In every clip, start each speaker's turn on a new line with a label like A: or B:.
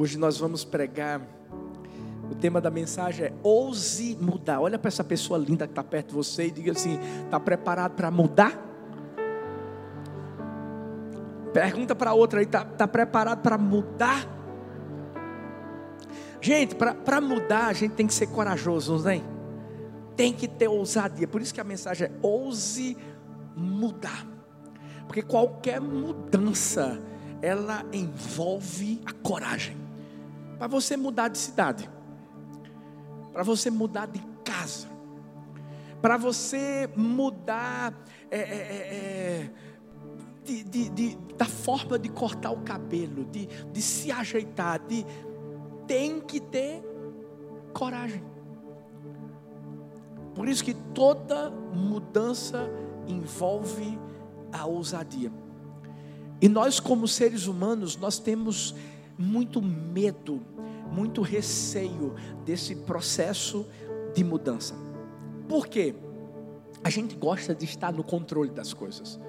A: Hoje nós vamos pregar. O tema da mensagem é ouse mudar. Olha para essa pessoa linda que está perto de você e diga assim: está preparado para mudar? Pergunta para outra aí: está tá preparado para mudar? Gente, para mudar a gente tem que ser corajoso, não tem? Tem que ter ousadia. Por isso que a mensagem é ouse mudar. Porque qualquer mudança, ela envolve a coragem. Para você mudar de cidade, para você mudar de casa, para você mudar é, é, é, é, de, de, de, da forma de cortar o cabelo, de, de se ajeitar, de, tem que ter coragem. Por isso que toda mudança envolve a ousadia. E nós, como seres humanos, nós temos muito medo, muito receio desse processo de mudança. Por quê? A gente gosta de estar no controle das coisas.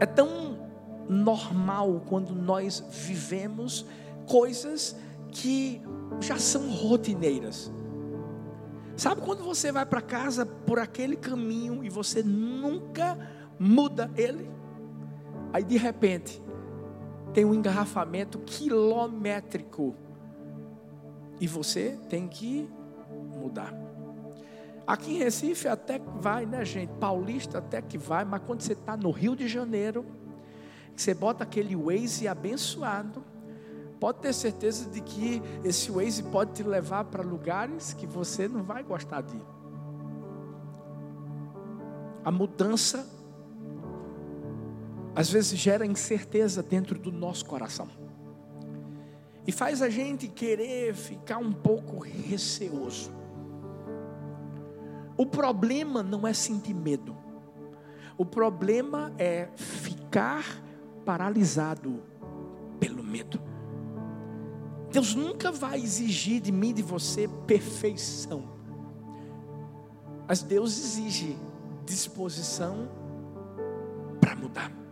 A: É tão normal quando nós vivemos coisas que já são rotineiras. Sabe quando você vai para casa por aquele caminho e você nunca muda ele? Aí de repente tem um engarrafamento quilométrico e você tem que mudar. Aqui em Recife até que vai, né, gente? Paulista até que vai, mas quando você está no Rio de Janeiro, você bota aquele Waze abençoado, pode ter certeza de que esse Waze pode te levar para lugares que você não vai gostar de ir. A mudança às vezes gera incerteza dentro do nosso coração. E faz a gente querer ficar um pouco receoso. O problema não é sentir medo. O problema é ficar paralisado pelo medo. Deus nunca vai exigir de mim, de você, perfeição. Mas Deus exige disposição para mudar.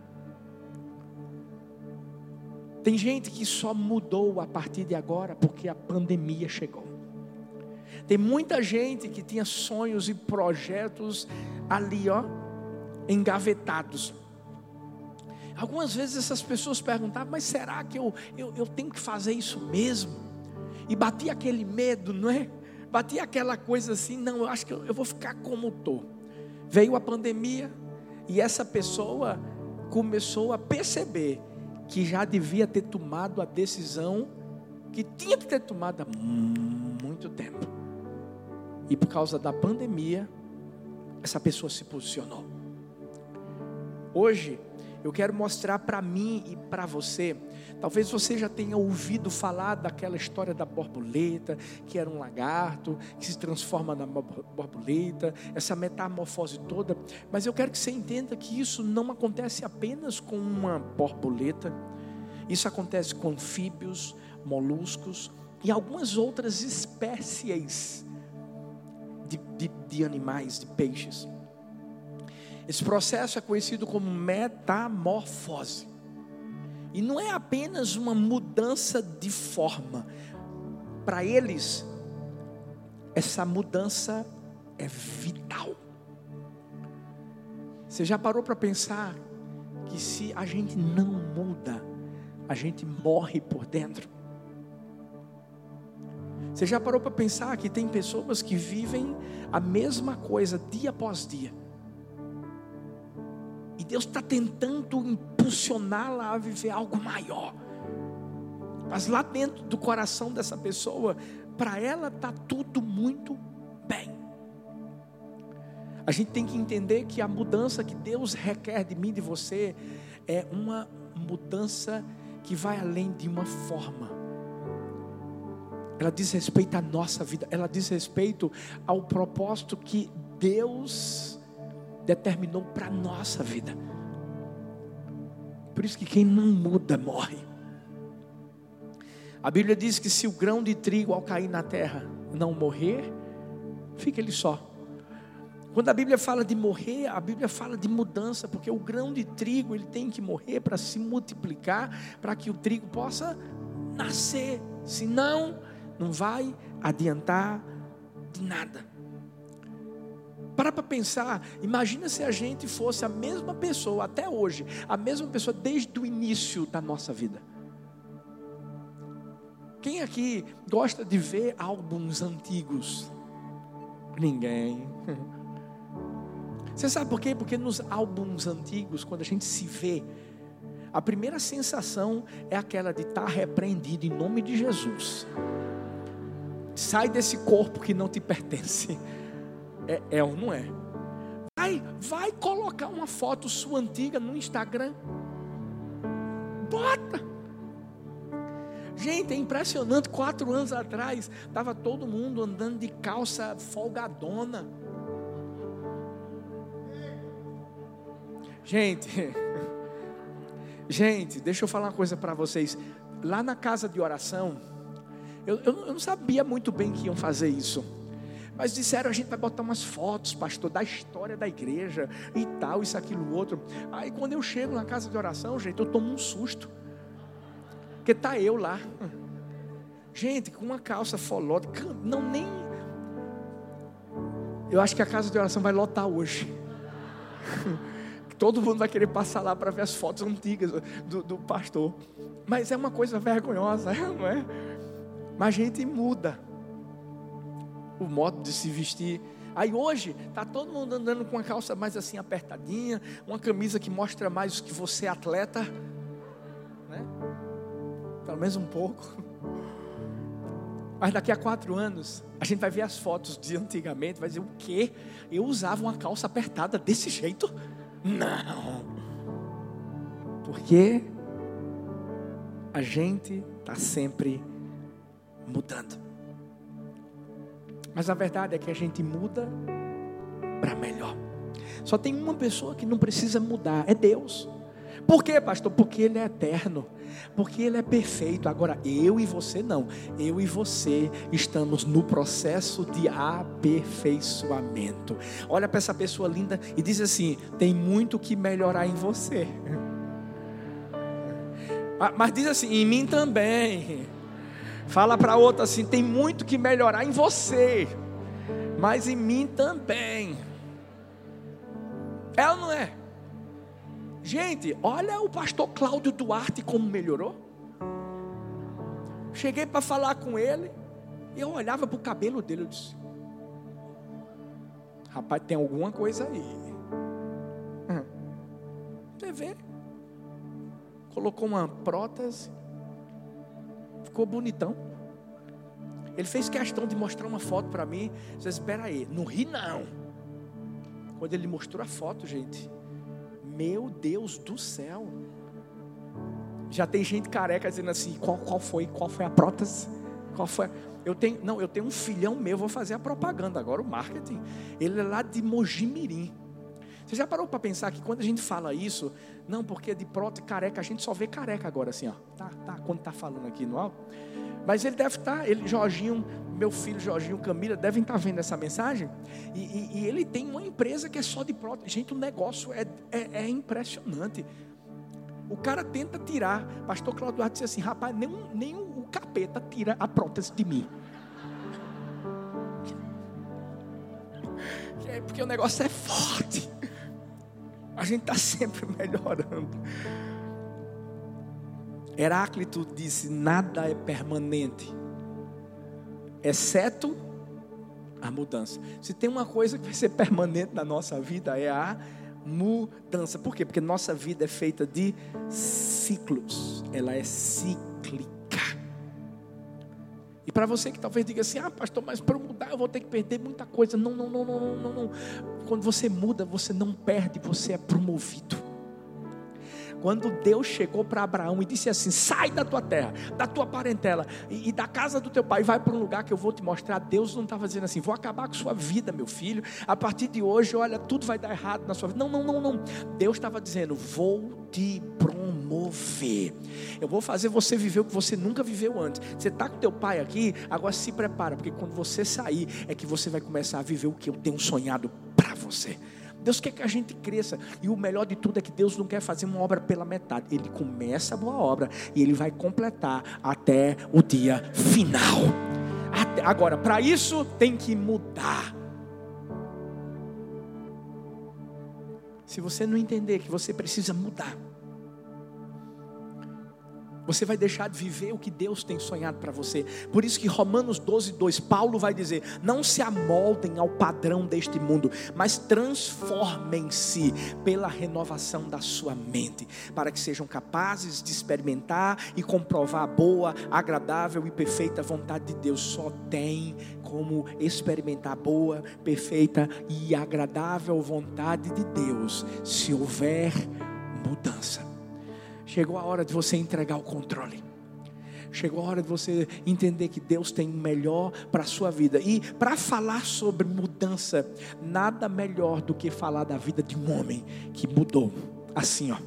A: Tem gente que só mudou a partir de agora porque a pandemia chegou. Tem muita gente que tinha sonhos e projetos ali, ó, engavetados. Algumas vezes essas pessoas perguntavam, mas será que eu, eu, eu tenho que fazer isso mesmo? E batia aquele medo, não é? Batia aquela coisa assim, não, eu acho que eu, eu vou ficar como estou. Veio a pandemia e essa pessoa começou a perceber que já devia ter tomado a decisão que tinha que ter tomado há muito tempo. E por causa da pandemia, essa pessoa se posicionou. Hoje, eu quero mostrar para mim e para você. Talvez você já tenha ouvido falar daquela história da borboleta, que era um lagarto, que se transforma na borboleta, essa metamorfose toda. Mas eu quero que você entenda que isso não acontece apenas com uma borboleta, isso acontece com anfíbios, moluscos e algumas outras espécies de, de, de animais, de peixes. Esse processo é conhecido como metamorfose. E não é apenas uma mudança de forma. Para eles, essa mudança é vital. Você já parou para pensar que se a gente não muda, a gente morre por dentro? Você já parou para pensar que tem pessoas que vivem a mesma coisa dia após dia? Deus está tentando impulsioná-la a viver algo maior. Mas lá dentro do coração dessa pessoa, para ela está tudo muito bem. A gente tem que entender que a mudança que Deus requer de mim e de você é uma mudança que vai além de uma forma. Ela diz respeito à nossa vida, ela diz respeito ao propósito que Deus determinou para a nossa vida. Por isso que quem não muda morre. A Bíblia diz que se o grão de trigo ao cair na terra não morrer, fica ele só. Quando a Bíblia fala de morrer, a Bíblia fala de mudança, porque o grão de trigo ele tem que morrer para se multiplicar, para que o trigo possa nascer, senão não vai adiantar de nada. Para para pensar, imagina se a gente fosse a mesma pessoa até hoje, a mesma pessoa desde o início da nossa vida. Quem aqui gosta de ver álbuns antigos? Ninguém. Você sabe por quê? Porque nos álbuns antigos, quando a gente se vê, a primeira sensação é aquela de estar repreendido em nome de Jesus. Sai desse corpo que não te pertence. É, é ou não é? Vai, vai colocar uma foto sua antiga no Instagram. Bota. Gente, é impressionante. Quatro anos atrás, estava todo mundo andando de calça folgadona. Gente, gente, deixa eu falar uma coisa para vocês. Lá na casa de oração, eu, eu, eu não sabia muito bem que iam fazer isso. Mas disseram, a gente vai botar umas fotos, pastor, da história da igreja e tal, isso, aquilo, outro. Aí quando eu chego na casa de oração, gente, eu tomo um susto. Porque tá eu lá. Gente, com uma calça folóda, não nem. Eu acho que a casa de oração vai lotar hoje. Todo mundo vai querer passar lá para ver as fotos antigas do, do pastor. Mas é uma coisa vergonhosa, não é? Mas a gente muda o modo de se vestir. Aí hoje está todo mundo andando com uma calça mais assim apertadinha, uma camisa que mostra mais que você é atleta, né? Pelo menos um pouco. Mas daqui a quatro anos a gente vai ver as fotos de antigamente, vai dizer o quê? Eu usava uma calça apertada desse jeito? Não. Porque a gente está sempre mudando. Mas a verdade é que a gente muda para melhor. Só tem uma pessoa que não precisa mudar, é Deus. Por quê, pastor? Porque Ele é eterno, porque Ele é perfeito. Agora, eu e você não. Eu e você estamos no processo de aperfeiçoamento. Olha para essa pessoa linda e diz assim: tem muito que melhorar em você. Mas diz assim: em mim também. Fala para outra assim: tem muito que melhorar em você, mas em mim também. É ou não é? Gente, olha o pastor Cláudio Duarte como melhorou. Cheguei para falar com ele, e eu olhava para o cabelo dele, eu disse: Rapaz, tem alguma coisa aí. Você vê? Colocou uma prótese ficou bonitão. Ele fez questão de mostrar uma foto para mim. Você espera aí, não ri não. Quando ele mostrou a foto, gente, meu Deus do céu. Já tem gente careca dizendo assim, qual, qual foi, qual foi a prótese? Qual foi? Eu tenho, não, eu tenho um filhão meu, vou fazer a propaganda agora, o marketing. Ele é lá de Mojimirim. Você já parou para pensar que quando a gente fala isso, não, porque de prótese careca, a gente só vê careca agora assim, ó. Tá, tá, quando tá falando aqui no alto. Mas ele deve estar, tá, ele, Jorginho, meu filho Jorginho, Camila, devem estar tá vendo essa mensagem. E, e, e, ele tem uma empresa que é só de prótese. Gente, o negócio é, é, é impressionante. O cara tenta tirar. Pastor Claudio Duarte disse assim: rapaz, nem, nem o capeta tira a prótese de mim. Porque o negócio é forte. A gente está sempre melhorando. Heráclito disse: nada é permanente, exceto a mudança. Se tem uma coisa que vai ser permanente na nossa vida é a mudança. Por quê? Porque nossa vida é feita de ciclos, ela é cíclica. E para você que talvez diga assim: ah, pastor, mas para mudar eu vou ter que perder muita coisa. Não, não, não, não, não, não. Quando você muda, você não perde, você é promovido. Quando Deus chegou para Abraão e disse assim: sai da tua terra, da tua parentela e, e da casa do teu pai, vai para um lugar que eu vou te mostrar. Deus não estava dizendo assim: vou acabar com sua vida, meu filho. A partir de hoje, olha, tudo vai dar errado na sua vida. Não, não, não, não. Deus estava dizendo: vou te promover. Eu vou fazer você viver o que você nunca viveu antes. Você está com teu pai aqui, agora se prepara, porque quando você sair, é que você vai começar a viver o que eu tenho sonhado para você. Deus quer que a gente cresça. E o melhor de tudo é que Deus não quer fazer uma obra pela metade. Ele começa a boa obra e ele vai completar até o dia final. Até, agora, para isso tem que mudar. Se você não entender que você precisa mudar, você vai deixar de viver o que Deus tem sonhado para você. Por isso que Romanos 12, 2, Paulo vai dizer: Não se amoldem ao padrão deste mundo, mas transformem-se pela renovação da sua mente, para que sejam capazes de experimentar e comprovar a boa, agradável e perfeita vontade de Deus. Só tem como experimentar a boa, perfeita e agradável vontade de Deus se houver mudança. Chegou a hora de você entregar o controle. Chegou a hora de você entender que Deus tem o melhor para a sua vida. E para falar sobre mudança, nada melhor do que falar da vida de um homem que mudou. Assim, ó,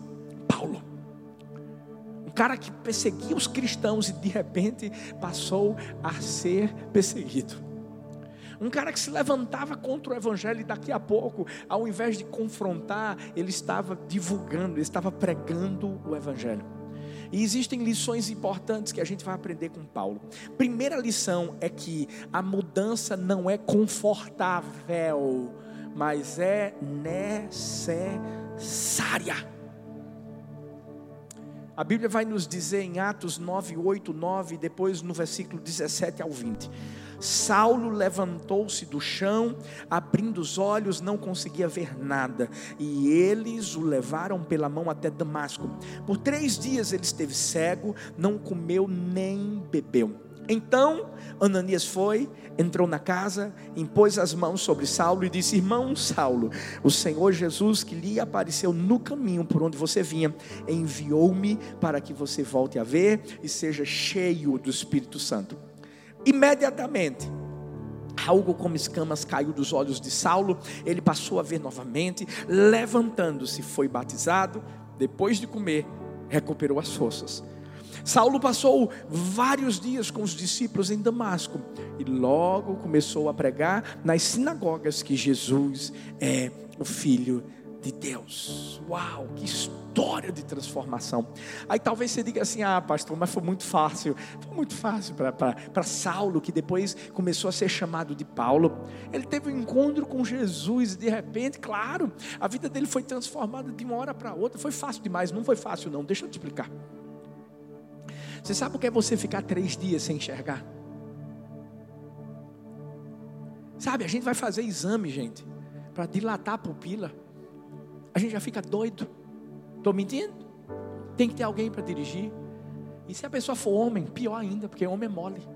A: Paulo. Um cara que perseguia os cristãos e de repente passou a ser perseguido. Um cara que se levantava contra o evangelho e daqui a pouco, ao invés de confrontar, ele estava divulgando, ele estava pregando o evangelho. E existem lições importantes que a gente vai aprender com Paulo. Primeira lição é que a mudança não é confortável, mas é necessária. A Bíblia vai nos dizer em Atos 9, 8, 9, depois no versículo 17 ao 20. Saulo levantou-se do chão, abrindo os olhos, não conseguia ver nada, e eles o levaram pela mão até Damasco. Por três dias ele esteve cego, não comeu nem bebeu. Então Ananias foi, entrou na casa, impôs as mãos sobre Saulo e disse: Irmão Saulo, o Senhor Jesus que lhe apareceu no caminho por onde você vinha, enviou-me para que você volte a ver e seja cheio do Espírito Santo. Imediatamente, algo como escamas caiu dos olhos de Saulo, ele passou a ver novamente, levantando-se, foi batizado, depois de comer, recuperou as forças. Saulo passou vários dias com os discípulos em Damasco e logo começou a pregar nas sinagogas que Jesus é o Filho de Deus. Uau, que história de transformação. Aí talvez você diga assim: ah, pastor, mas foi muito fácil. Foi muito fácil para Saulo, que depois começou a ser chamado de Paulo. Ele teve um encontro com Jesus e de repente, claro, a vida dele foi transformada de uma hora para outra. Foi fácil demais, não foi fácil, não. Deixa eu te explicar. Você sabe o que é você ficar três dias sem enxergar? Sabe, a gente vai fazer exame, gente, para dilatar a pupila a gente já fica doido. Estou mentindo? Tem que ter alguém para dirigir. E se a pessoa for homem, pior ainda, porque homem é mole.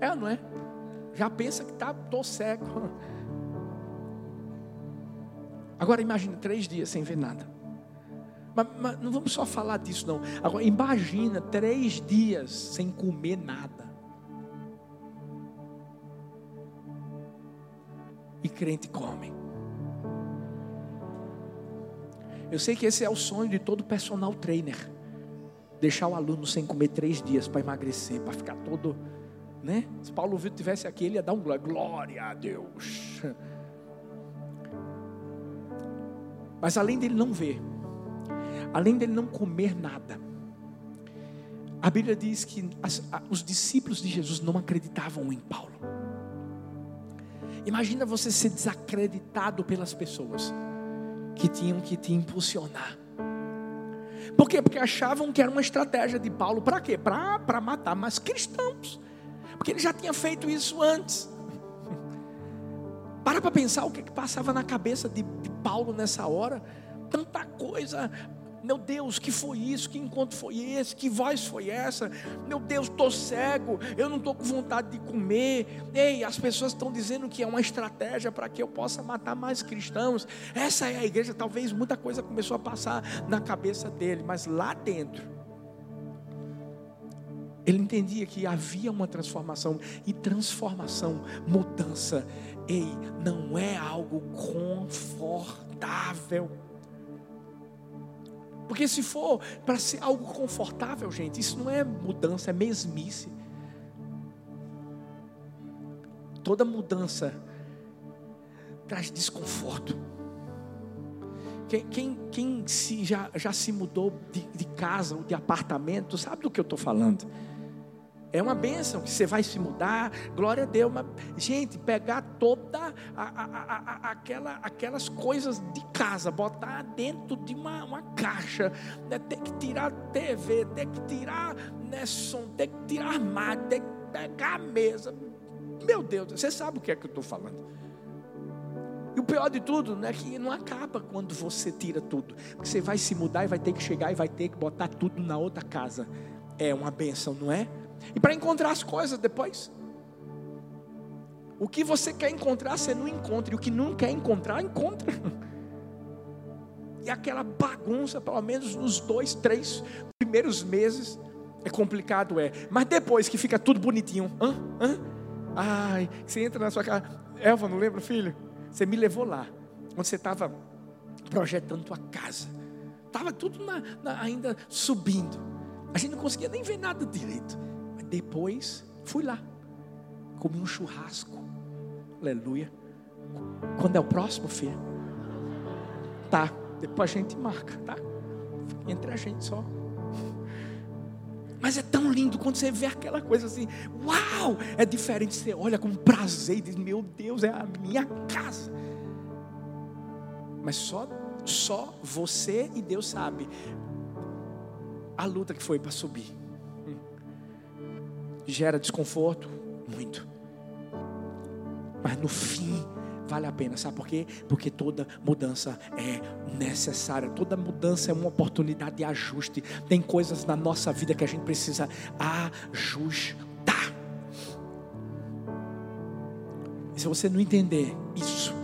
A: É, não é? Já pensa que tá, tô cego. Agora imagina três dias sem ver nada. Mas, mas, não vamos só falar disso, não. Agora imagina três dias sem comer nada. E crente come. Eu sei que esse é o sonho de todo personal trainer. Deixar o aluno sem comer três dias para emagrecer, para ficar todo. Né? Se Paulo Vitor tivesse aqui, ele ia dar um glória, glória a Deus. Mas além dele não ver, além dele não comer nada, a Bíblia diz que as, a, os discípulos de Jesus não acreditavam em Paulo. Imagina você ser desacreditado pelas pessoas que tinham que te impulsionar. Por quê? Porque achavam que era uma estratégia de Paulo para quê? Para matar mais cristãos. Porque ele já tinha feito isso antes. Para para pensar o que, que passava na cabeça de, de Paulo nessa hora. Tanta coisa meu Deus, que foi isso? Que encontro foi esse? Que voz foi essa? Meu Deus, estou cego, eu não estou com vontade de comer. Ei, as pessoas estão dizendo que é uma estratégia para que eu possa matar mais cristãos. Essa é a igreja. Talvez muita coisa começou a passar na cabeça dele, mas lá dentro, ele entendia que havia uma transformação, e transformação, mudança, ei, não é algo confortável. Porque se for para ser algo confortável, gente, isso não é mudança, é mesmice. Toda mudança traz desconforto. Quem, quem, quem se, já, já se mudou de, de casa ou de apartamento, sabe do que eu estou falando? É uma bênção que você vai se mudar, glória a Deus. Mas, gente, pegar toda a, a, a, aquela, aquelas coisas de casa, botar dentro de uma, uma caixa, né? ter que tirar TV, ter que tirar né, som, ter que tirar armário, ter que pegar a mesa. Meu Deus, você sabe o que é que eu estou falando. E o pior de tudo é que não acaba quando você tira tudo. Porque você vai se mudar e vai ter que chegar e vai ter que botar tudo na outra casa. É uma benção, não é? E para encontrar as coisas depois. O que você quer encontrar, você não encontra. E o que não quer encontrar, encontra. E aquela bagunça, pelo menos nos dois, três primeiros meses, é complicado, é. Mas depois que fica tudo bonitinho, hã? Hã? Ai, você entra na sua casa. Elva, não lembra, filho? Você me levou lá, onde você estava projetando tua casa. Estava tudo na, na, ainda subindo. A gente não conseguia nem ver nada direito. Depois, fui lá. Comi um churrasco. Aleluia. Quando é o próximo, filho? Tá. Depois a gente marca, tá? Entre a gente só. Mas é tão lindo quando você vê aquela coisa assim, uau! É diferente, você olha com prazer e diz: Meu Deus, é a minha casa. Mas só, só você e Deus sabe a luta que foi para subir gera desconforto? Muito. Mas no fim, vale a pena, sabe por quê? Porque toda mudança é necessária, toda mudança é uma oportunidade de ajuste. Tem coisas na nossa vida que a gente precisa ajustar. E se você não entender isso,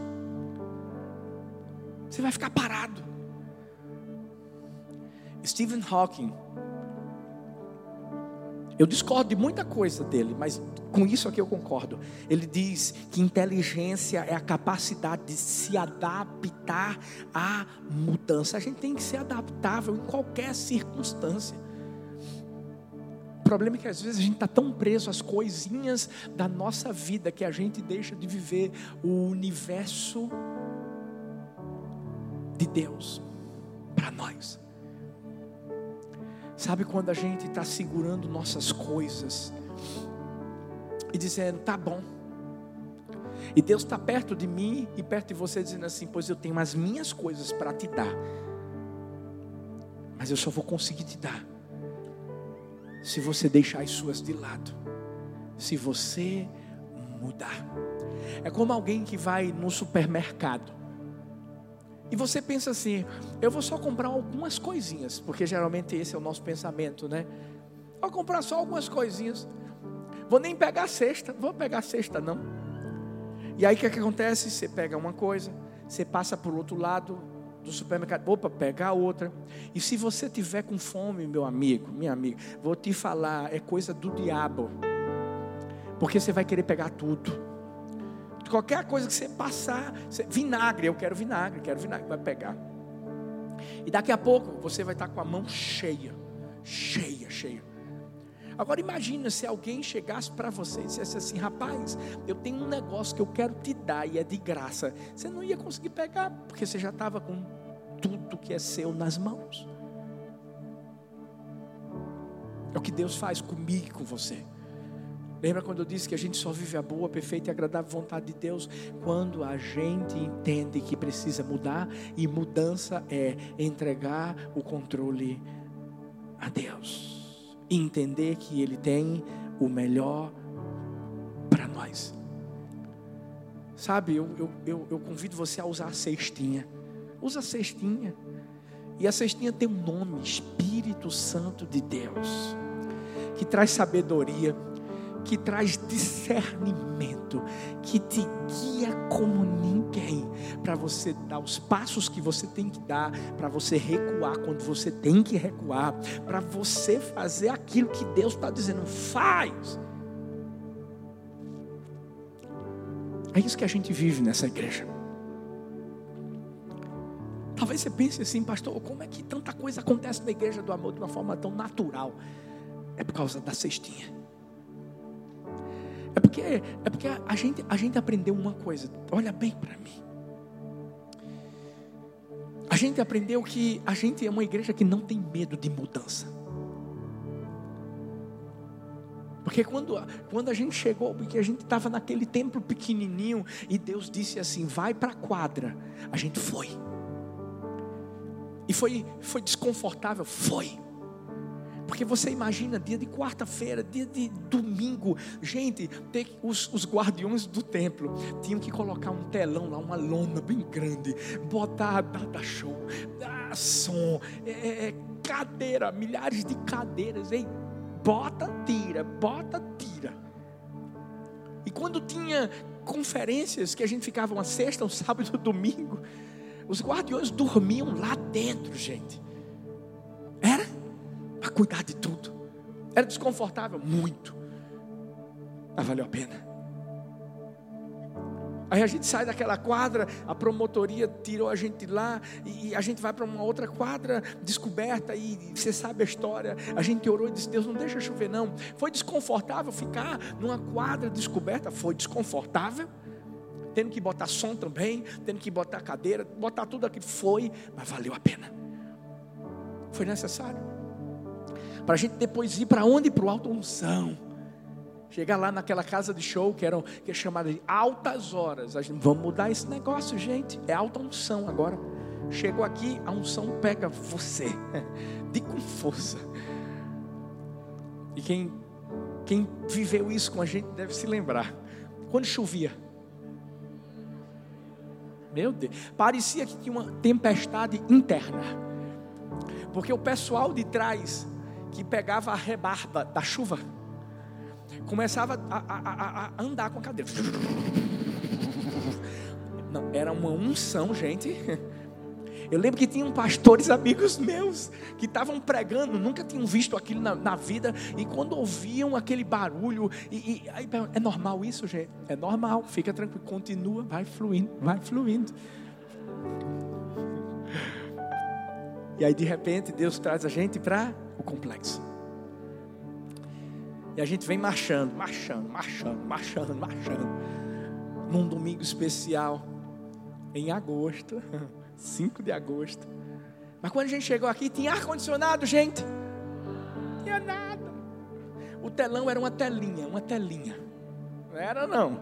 A: você vai ficar parado. Stephen Hawking eu discordo de muita coisa dele, mas com isso aqui eu concordo. Ele diz que inteligência é a capacidade de se adaptar à mudança. A gente tem que ser adaptável em qualquer circunstância. O problema é que às vezes a gente está tão preso às coisinhas da nossa vida que a gente deixa de viver o universo de Deus para nós. Sabe quando a gente está segurando nossas coisas e dizendo, tá bom. E Deus está perto de mim e perto de você, dizendo assim: Pois eu tenho as minhas coisas para te dar, mas eu só vou conseguir te dar se você deixar as suas de lado, se você mudar. É como alguém que vai no supermercado e você pensa assim: eu vou só comprar algumas coisinhas, porque geralmente esse é o nosso pensamento, né? Vou comprar só algumas coisinhas. Vou nem pegar a cesta, vou pegar a cesta não. E aí o que, é que acontece? Você pega uma coisa, você passa para o outro lado do supermercado, opa, pega a outra. E se você tiver com fome, meu amigo, minha amiga, vou te falar, é coisa do diabo. Porque você vai querer pegar tudo. Qualquer coisa que você passar, você, vinagre, eu quero vinagre, quero vinagre, vai pegar. E daqui a pouco você vai estar com a mão cheia, cheia, cheia. Agora imagina se alguém chegasse para você e dissesse assim, rapaz, eu tenho um negócio que eu quero te dar e é de graça. Você não ia conseguir pegar, porque você já estava com tudo que é seu nas mãos. É o que Deus faz comigo e com você. Lembra quando eu disse que a gente só vive a boa, perfeita e agradável vontade de Deus quando a gente entende que precisa mudar e mudança é entregar o controle a Deus. Entender que Ele tem o melhor para nós. Sabe, eu, eu, eu, eu, convido você a usar a cestinha. Usa a cestinha. E a cestinha tem um nome, Espírito Santo de Deus, que traz sabedoria que traz discernimento, que te guia como ninguém, para você dar os passos que você tem que dar, para você recuar quando você tem que recuar, para você fazer aquilo que Deus está dizendo, faz. É isso que a gente vive nessa igreja. Talvez você pense assim, pastor, como é que tanta coisa acontece na igreja do amor de uma forma tão natural? É por causa da cestinha. É porque, é porque a, gente, a gente aprendeu uma coisa. Olha bem para mim. A gente aprendeu que a gente é uma igreja que não tem medo de mudança. Porque quando, quando a gente chegou, porque a gente estava naquele templo pequenininho e Deus disse assim: vai para a quadra, a gente foi. E foi, foi desconfortável? Foi. Porque você imagina, dia de quarta-feira, dia de domingo, gente, os, os guardiões do templo tinham que colocar um telão lá, uma lona bem grande, botar data show, dar som, é, é, é, cadeira, milhares de cadeiras, ei, bota, tira, bota, tira. E quando tinha conferências que a gente ficava uma sexta, um sábado um domingo, os guardiões dormiam lá dentro, gente. Cuidar de tudo. Era desconfortável? Muito. Mas valeu a pena. Aí a gente sai daquela quadra, a promotoria tirou a gente lá e a gente vai para uma outra quadra descoberta e você sabe a história. A gente orou e disse: Deus, não deixa chover, não. Foi desconfortável ficar numa quadra descoberta? Foi desconfortável. Tendo que botar som também, tendo que botar cadeira, botar tudo aquilo. Foi, mas valeu a pena. Foi necessário. Para a gente depois ir para onde? Para o alto unção Chegar lá naquela casa de show que, eram, que é chamada de altas horas. Gente, vamos mudar esse negócio, gente. É alta unção agora. Chegou aqui, a unção pega você. De com força. E quem, quem viveu isso com a gente deve se lembrar. Quando chovia. Meu Deus. Parecia que tinha uma tempestade interna. Porque o pessoal de trás que pegava a rebarba da chuva começava a, a, a, andar com a cadeira. Não, era uma unção, gente. Eu lembro que tinham pastores amigos meus que estavam pregando, nunca tinham visto aquilo na, na vida, e quando ouviam aquele barulho, e, e aí, é normal isso, gente? É normal, fica tranquilo, continua, vai fluindo, vai fluindo. E aí de repente Deus traz a gente para o complexo. E a gente vem marchando, marchando, marchando, marchando, marchando. Num domingo especial, em agosto, 5 de agosto. Mas quando a gente chegou aqui, tinha ar-condicionado, gente. Não tinha nada. O telão era uma telinha, uma telinha. Não era não.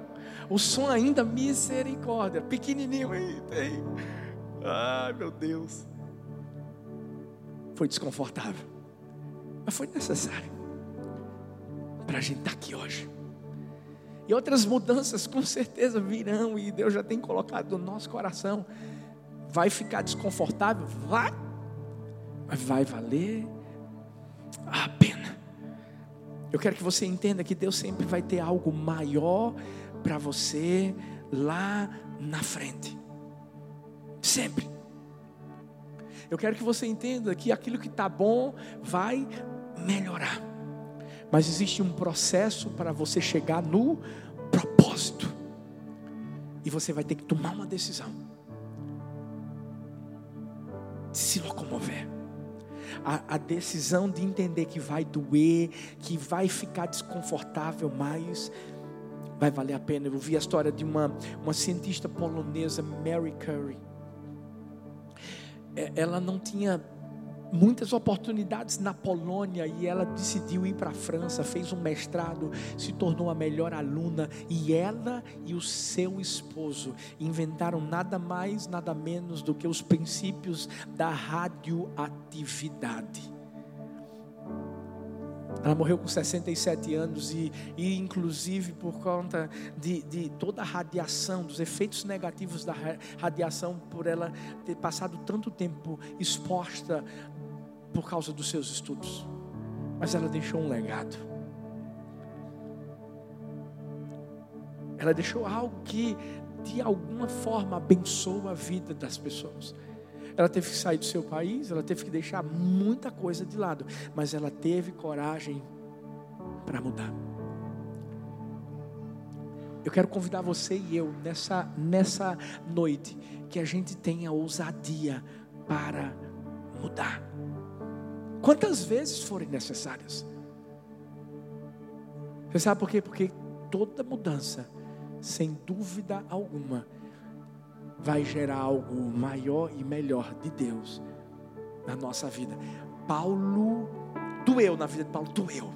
A: O som ainda, misericórdia, pequenininho aí, tem. Ai, meu Deus. Foi desconfortável. Mas foi necessário para a gente estar tá aqui hoje. E outras mudanças com certeza virão e Deus já tem colocado no nosso coração. Vai ficar desconfortável? Vai. Mas vai valer a pena. Eu quero que você entenda que Deus sempre vai ter algo maior para você lá na frente. Sempre. Eu quero que você entenda que aquilo que está bom vai melhorar. Mas existe um processo para você chegar no propósito. E você vai ter que tomar uma decisão. De se locomover. A, a, decisão de entender que vai doer, que vai ficar desconfortável, mas vai valer a pena. Eu vi a história de uma, uma cientista polonesa, Mary Curie. É, ela não tinha muitas oportunidades na Polônia e ela decidiu ir para a França, fez um mestrado, se tornou a melhor aluna e ela e o seu esposo inventaram nada mais, nada menos do que os princípios da radioatividade. Ela morreu com 67 anos e, e inclusive por conta de, de, toda a radiação, dos efeitos negativos da radiação, por ela ter passado tanto tempo exposta por causa dos seus estudos, mas ela deixou um legado. Ela deixou algo que de alguma forma abençoa a vida das pessoas. Ela teve que sair do seu país, ela teve que deixar muita coisa de lado, mas ela teve coragem para mudar. Eu quero convidar você e eu nessa, nessa noite que a gente tenha ousadia para mudar. Quantas vezes forem necessárias. Você sabe por quê? Porque toda mudança, sem dúvida alguma, vai gerar algo maior e melhor de Deus na nossa vida. Paulo doeu na vida de Paulo, doeu.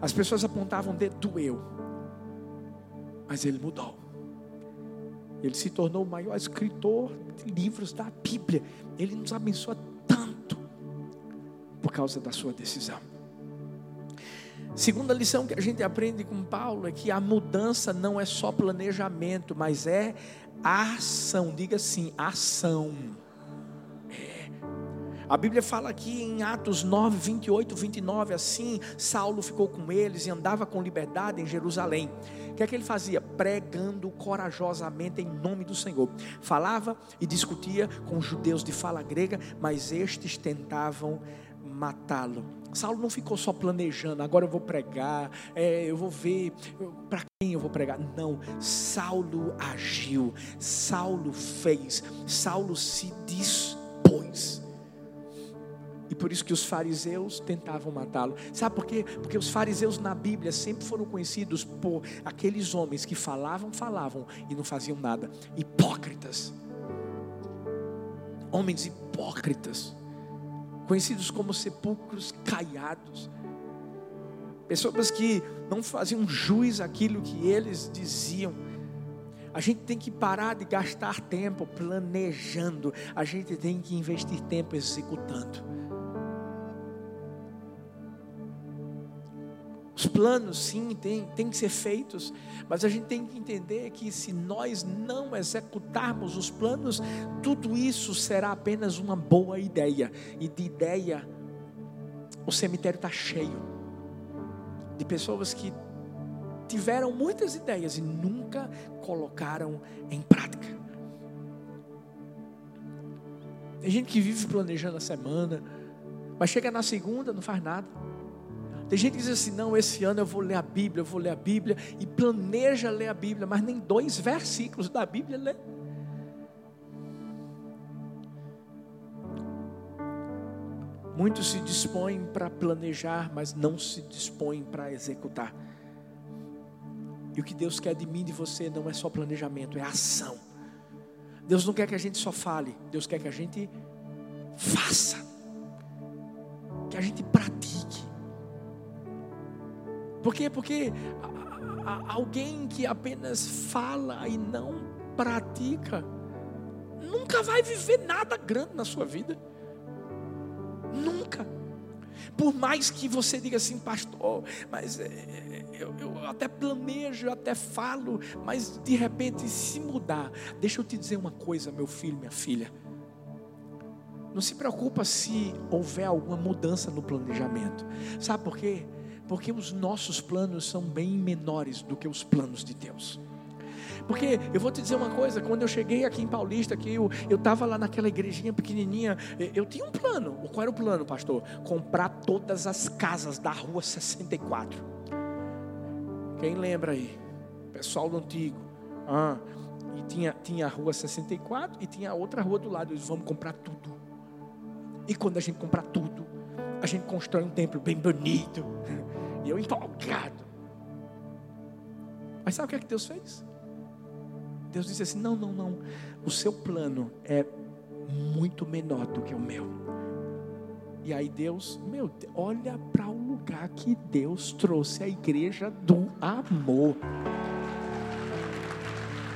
A: As pessoas apontavam dedo, doeu. Mas ele mudou. Ele se tornou o maior escritor de livros da Bíblia. Ele nos abençoa tanto por causa da sua decisão. Segunda lição que a gente aprende com Paulo é que a mudança não é só planejamento, mas é ação. Diga assim, ação. É. A Bíblia fala aqui em Atos 9, 28, 29, assim, Saulo ficou com eles e andava com liberdade em Jerusalém. O que é que ele fazia? Pregando corajosamente em nome do Senhor. Falava e discutia com os judeus de fala grega, mas estes tentavam matá-lo. Saulo não ficou só planejando, agora eu vou pregar, é, eu vou ver para quem eu vou pregar. Não, Saulo agiu, Saulo fez, Saulo se dispôs. E por isso que os fariseus tentavam matá-lo. Sabe por quê? Porque os fariseus na Bíblia sempre foram conhecidos por aqueles homens que falavam, falavam e não faziam nada. Hipócritas. Homens hipócritas conhecidos como sepulcros caiados. Pessoas que não faziam jus àquilo que eles diziam. A gente tem que parar de gastar tempo planejando, a gente tem que investir tempo executando. Os planos, sim, tem, tem que ser feitos, mas a gente tem que entender que se nós não executarmos os planos, tudo isso será apenas uma boa ideia, e de ideia, o cemitério está cheio de pessoas que tiveram muitas ideias e nunca colocaram em prática. Tem gente que vive planejando a semana, mas chega na segunda, não faz nada. Tem gente que diz assim: não, esse ano eu vou ler a Bíblia, eu vou ler a Bíblia, e planeja ler a Bíblia, mas nem dois versículos da Bíblia lê. Muitos se dispõem para planejar, mas não se dispõem para executar. E o que Deus quer de mim e de você não é só planejamento, é ação. Deus não quer que a gente só fale, Deus quer que a gente faça, que a gente pratique. Por quê? Porque alguém que apenas fala e não pratica, nunca vai viver nada grande na sua vida. Nunca. Por mais que você diga assim, pastor, mas é, é, eu, eu, até planejo, eu até falo, mas de repente se mudar, deixa eu te dizer uma coisa, meu filho, minha filha. Não se preocupa se houver alguma mudança no planejamento. Sabe por quê? Porque os nossos planos são bem menores do que os planos de Deus. Porque eu vou te dizer uma coisa, quando eu cheguei aqui em Paulista, que eu estava lá naquela igrejinha pequenininha, eu tinha um plano. Qual era o plano, pastor? Comprar todas as casas da rua 64. Quem lembra aí? Pessoal do antigo. Ah, e tinha, tinha a rua 64 e tinha outra rua do lado. Eles vamos comprar tudo. E quando a gente comprar tudo, a gente constrói um templo bem bonito. E eu empolgado. Mas sabe o que é que Deus fez? Deus disse assim: não, não, não. O seu plano é muito menor do que o meu. E aí Deus, meu, olha para o lugar que Deus trouxe a igreja do amor.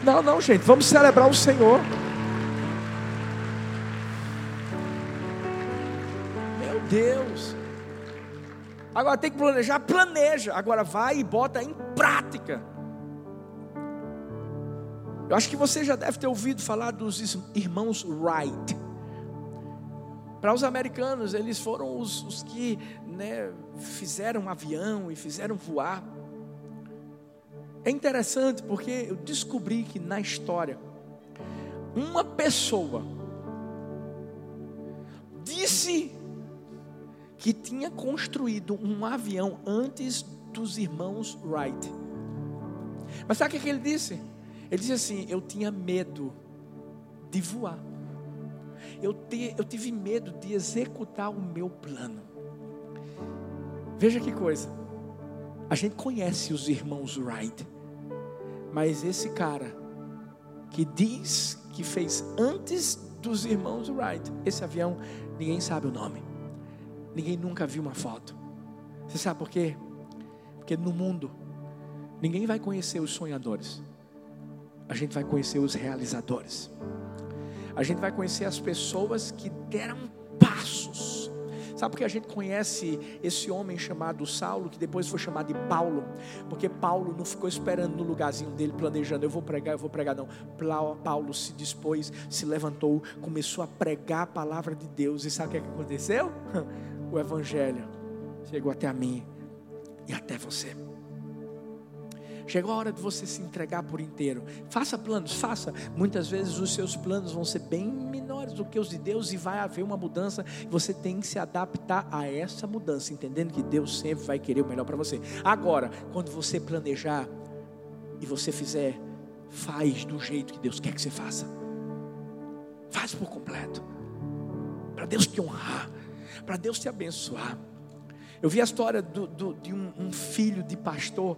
A: Não, não, gente, vamos celebrar o Senhor. Meu Deus. Agora tem que planejar, planeja. Agora vai e bota em prática. Eu acho que você já deve ter ouvido falar dos irmãos Wright. Para os americanos, eles foram os, os que né, fizeram um avião e fizeram voar. É interessante porque eu descobri que na história, uma pessoa disse que tinha construído um avião antes dos irmãos Wright. Mas sabe o que ele disse? Ele disse assim: Eu tinha medo de voar. Eu, te, eu tive medo de executar o meu plano. Veja que coisa. A gente conhece os irmãos Wright. Mas esse cara que diz que fez antes dos irmãos Wright. Esse avião, ninguém sabe o nome. Ninguém nunca viu uma foto. Você sabe por quê? Porque no mundo, ninguém vai conhecer os sonhadores. A gente vai conhecer os realizadores. A gente vai conhecer as pessoas que deram passos Sabe por que a gente conhece esse homem chamado Saulo, que depois foi chamado de Paulo? Porque Paulo não ficou esperando no lugarzinho dele, planejando, eu vou pregar, eu vou pregar, não. Paulo se dispôs, se levantou, começou a pregar a palavra de Deus. E sabe o que, é aconteceu? O Evangelho chegou até a mim e até você. Chegou a hora de você se entregar por inteiro. Faça planos, faça. Muitas vezes os seus planos vão ser bem menores do que os de Deus e vai haver uma mudança. Você tem que se adaptar a essa mudança, entendendo que Deus sempre vai querer o melhor para você. Agora, quando você planejar e você fizer, faz do jeito que Deus quer que você faça. Faz por completo. Para Deus te honrar, para Deus te abençoar. Eu vi a história do, do, de um, um filho de pastor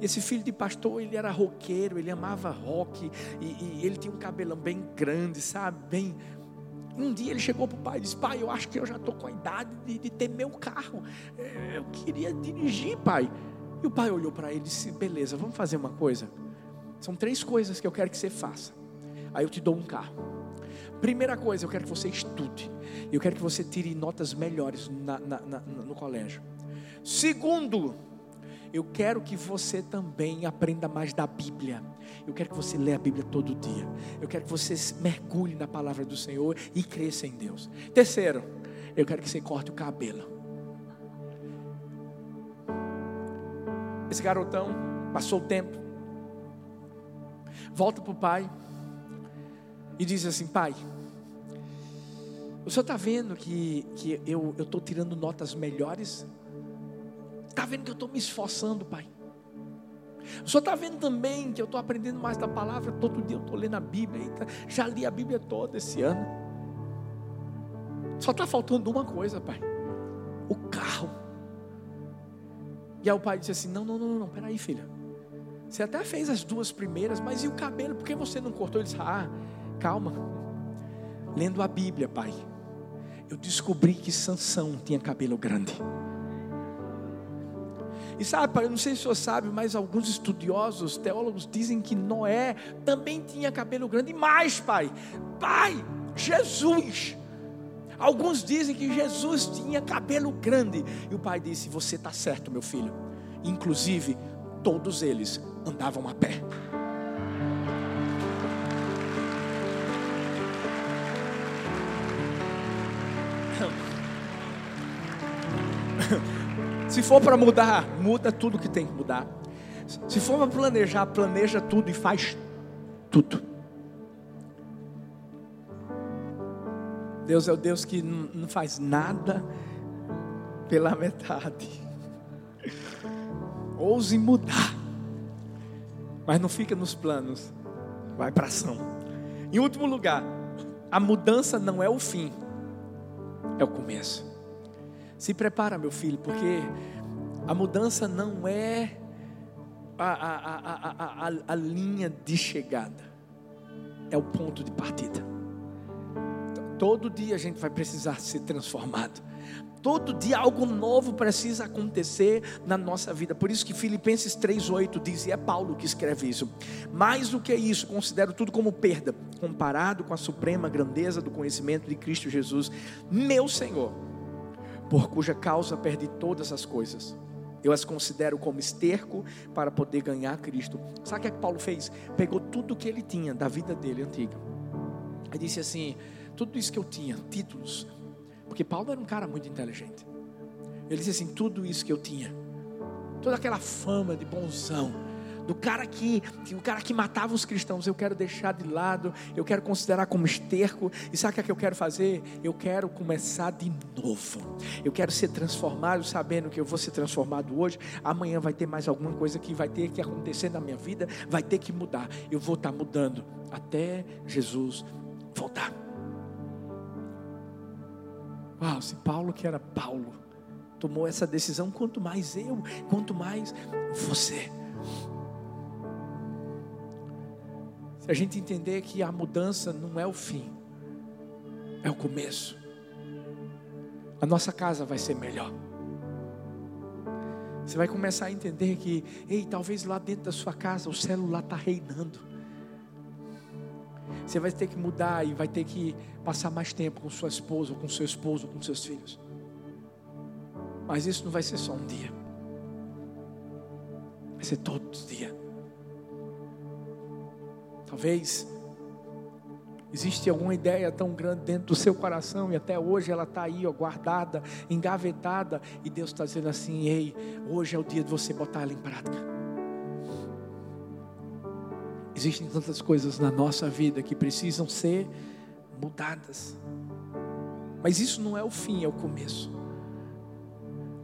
A: esse filho de pastor, ele era roqueiro, ele amava rock, e, e ele tinha um cabelão bem grande, sabe? Bem. Um dia ele chegou para o pai e disse: Pai, eu acho que eu já estou com a idade de, de, ter meu carro. É, eu queria dirigir, pai. E o pai olhou para ele e disse: Beleza, vamos fazer uma coisa. São três coisas que eu quero que você faça. Aí eu te dou um carro. Primeira coisa, eu quero que você estude. Eu quero que você tire notas melhores na, na, na, no colégio. Segundo, eu quero que você também aprenda mais da Bíblia. Eu quero que você leia a Bíblia todo dia. Eu quero que você mergulhe na palavra do Senhor e cresça em Deus. Terceiro, eu quero que você corte o cabelo. Esse garotão passou o tempo, volta para o pai e diz assim: Pai, o senhor está vendo que, que eu estou tirando notas melhores Está vendo que eu estou me esforçando, Pai? O Senhor está vendo também que eu estou aprendendo mais da palavra. Todo dia eu estou lendo a Bíblia. Já li a Bíblia toda esse ano. Só está faltando uma coisa, Pai: o carro. E aí o pai disse assim: Não, não, não, não, peraí, filha. Você até fez as duas primeiras, mas e o cabelo? Por que você não cortou? Ele disse: Ah, calma. Lendo a Bíblia, pai, eu descobri que Sansão tinha cabelo grande. E sabe, pai, eu não sei se o senhor sabe, mas alguns estudiosos, teólogos dizem que Noé também tinha cabelo grande. E mais, pai, pai, Jesus. Alguns dizem que Jesus tinha cabelo grande. E o pai disse: Você está certo, meu filho. Inclusive, todos eles andavam a pé. Se for para mudar, muda tudo que tem que mudar. Se for para planejar, planeja tudo e faz tudo. Deus é o Deus que não faz nada pela metade. Ouse mudar, mas não fica nos planos, vai para ação. Em último lugar, a mudança não é o fim, é o começo. Se prepara, meu filho, porque a mudança não é a, a, a, a, linha de chegada, é o ponto de partida. Todo dia a gente vai precisar ser transformado. Todo dia algo novo precisa acontecer na nossa vida. Por isso que Filipenses 3:8 diz, e é Paulo que escreve isso. Mais do que isso, considero tudo como perda, comparado com a suprema grandeza do conhecimento de Cristo Jesus, meu Senhor por cuja causa perdi todas as coisas. Eu as considero como esterco para poder ganhar Cristo. Sabe o que, é que Paulo fez? Pegou tudo que ele tinha da vida dele antiga. Aí disse assim: tudo isso que eu tinha, títulos. Porque Paulo era um cara muito inteligente. Ele disse assim: tudo isso que eu tinha, toda aquela fama de bonzão, do cara que, o cara que matava os cristãos, eu quero deixar de lado, eu quero considerar como esterco. E sabe o que, é que eu quero fazer? Eu quero começar de novo. Eu quero ser transformado, sabendo que eu vou ser transformado hoje. Amanhã vai ter mais alguma coisa que vai ter que acontecer na minha vida, vai ter que mudar. Eu vou estar mudando até Jesus voltar. Uau, se Paulo que era Paulo tomou essa decisão, quanto mais eu, quanto mais você. A gente entender que a mudança não é o fim, é o começo, a nossa casa vai ser melhor. Você vai começar a entender que, ei, talvez lá dentro da sua casa o celular está reinando. Você vai ter que mudar e vai ter que passar mais tempo com sua esposa, ou com seu esposo, ou com seus filhos. Mas isso não vai ser só um dia. Vai ser todos os dias. Talvez existe alguma ideia tão grande dentro do seu coração e até hoje ela está aí, ó, guardada, engavetada, e Deus está dizendo assim: ei, hoje é o dia de você botar ela em prática. Existem tantas coisas na nossa vida que precisam ser mudadas, mas isso não é o fim, é o começo.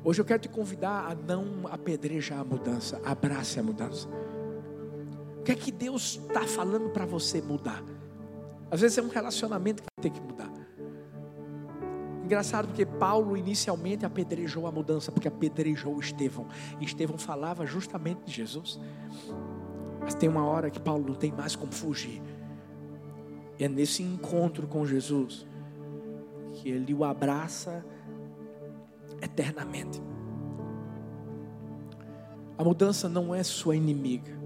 A: Hoje eu quero te convidar a não apedrejar a mudança, abrace a mudança. O que é que Deus está falando para você mudar? Às vezes é um relacionamento que tem que mudar. Engraçado porque Paulo inicialmente apedrejou a mudança, porque apedrejou Estevão. E Estevão falava justamente de Jesus. Mas tem uma hora que Paulo não tem mais como fugir. E é nesse encontro com Jesus que ele o abraça eternamente. A mudança não é sua inimiga.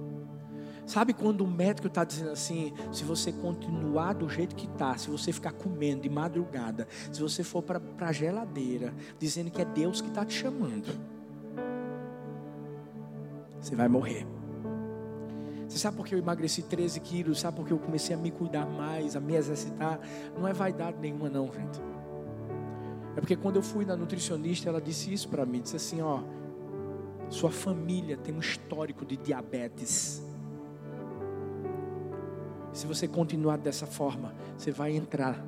A: Sabe quando o médico está dizendo assim: se você continuar do jeito que está, se você ficar comendo de madrugada, se você for para a geladeira, dizendo que é Deus que está te chamando, você vai morrer. Você sabe por que eu emagreci 13 quilos? Sabe por que eu comecei a me cuidar mais, a me exercitar? Não é vaidade nenhuma, não, gente. É porque quando eu fui na nutricionista, ela disse isso para mim: disse assim, ó, sua família tem um histórico de diabetes. Se você continuar dessa forma, você vai entrar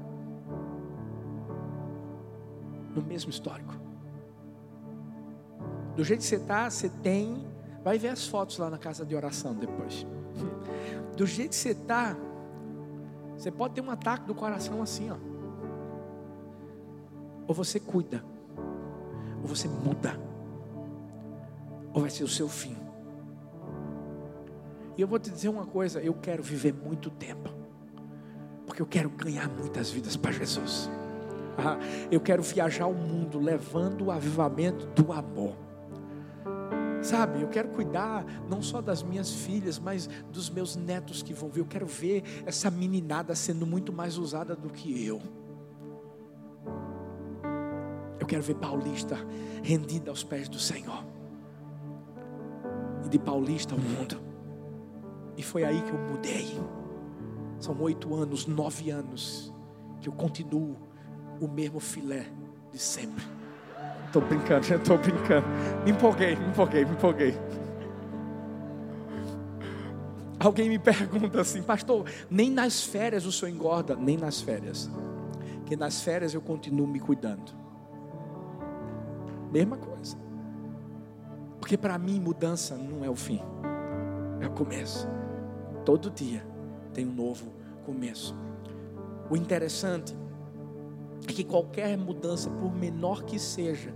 A: no mesmo histórico. Do jeito que você está, você tem. Vai ver as fotos lá na casa de oração depois. Do jeito que você está, você pode ter um ataque do coração assim, ó. Ou você cuida, ou você muda, ou vai ser o seu fim. E eu vou te dizer uma coisa: eu quero viver muito tempo, porque eu quero ganhar muitas vidas para Jesus. Ah, eu quero viajar o mundo levando o avivamento do amor. Sabe, eu quero cuidar não só das minhas filhas, mas dos meus netos que vão ver. Eu quero ver essa meninada sendo muito mais usada do que eu. Eu quero ver Paulista rendida aos pés do Senhor. E de Paulista ao mundo. E foi aí que eu mudei. São oito anos, nove anos, que eu continuo o mesmo filé de sempre. Estou brincando, estou brincando. Me empolguei, me empolguei, me empolguei. Alguém me pergunta assim, pastor, nem nas férias o senhor engorda? Nem nas férias. Porque nas férias eu continuo me cuidando. Mesma coisa. Porque para mim mudança não é o fim, é o começo. Todo dia tem um novo começo. O interessante é que qualquer mudança, por menor que seja,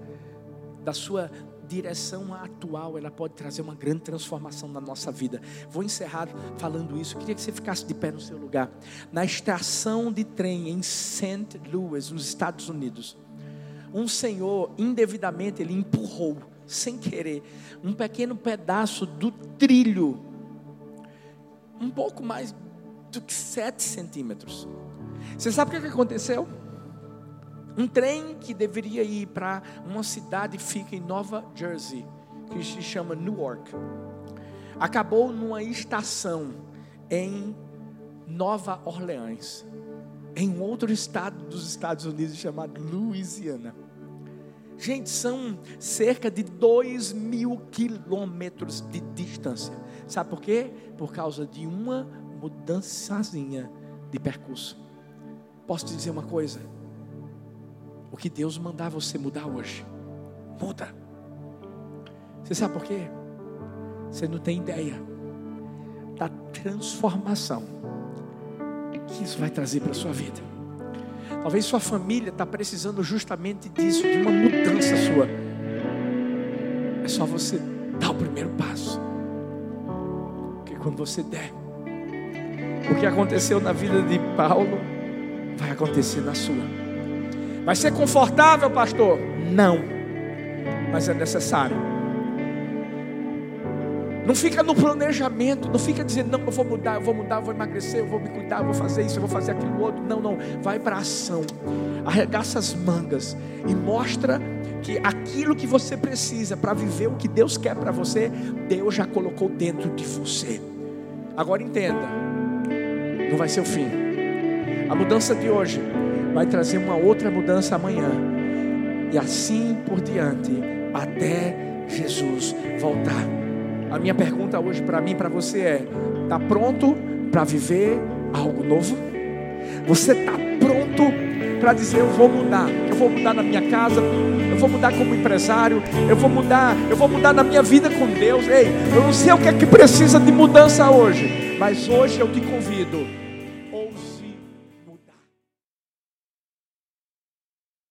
A: da sua direção atual, ela pode trazer uma grande transformação na nossa vida. Vou encerrar falando isso. Eu queria que você ficasse de pé no seu lugar. Na estação de trem em St. Louis, nos Estados Unidos, um senhor indevidamente ele empurrou, sem querer, um pequeno pedaço do trilho um pouco mais do que 7 centímetros. Você sabe o que aconteceu? Um trem que deveria ir para uma cidade que fica em Nova Jersey, que se chama Newark, acabou numa estação em Nova Orleans, em outro estado dos Estados Unidos chamado Louisiana. Gente, são cerca de 2 mil quilômetros de distância. Sabe por quê? Por causa de uma mudançazinha de percurso. Posso te dizer uma coisa? O que Deus mandar você mudar hoje, muda. Você sabe por quê? Você não tem ideia da transformação que isso vai trazer para a sua vida. Talvez sua família está precisando justamente disso, de uma mudança sua. É só você dar o primeiro passo quando você der, O que aconteceu na vida de Paulo vai acontecer na sua. Vai ser confortável, pastor? Não. Mas é necessário. Não fica no planejamento, não fica dizendo, não, eu vou mudar, eu vou mudar, eu vou emagrecer, eu vou me cuidar, eu vou fazer isso, eu vou fazer aquilo outro. Não, não, vai para a ação. Arregaça as mangas e mostra que aquilo que você precisa para viver o que Deus quer para você, Deus já colocou dentro de você. Agora entenda, não vai ser o fim. A mudança de hoje vai trazer uma outra mudança amanhã. E assim por diante, até Jesus voltar. A minha pergunta hoje para mim, para você é: está pronto para viver algo novo? Você está pronto para dizer eu vou mudar? Eu vou mudar na minha casa, vou mudar como empresário, eu vou mudar, eu vou mudar na minha vida com Deus. Ei, eu não sei o que é que precisa de mudança hoje, mas hoje eu te convido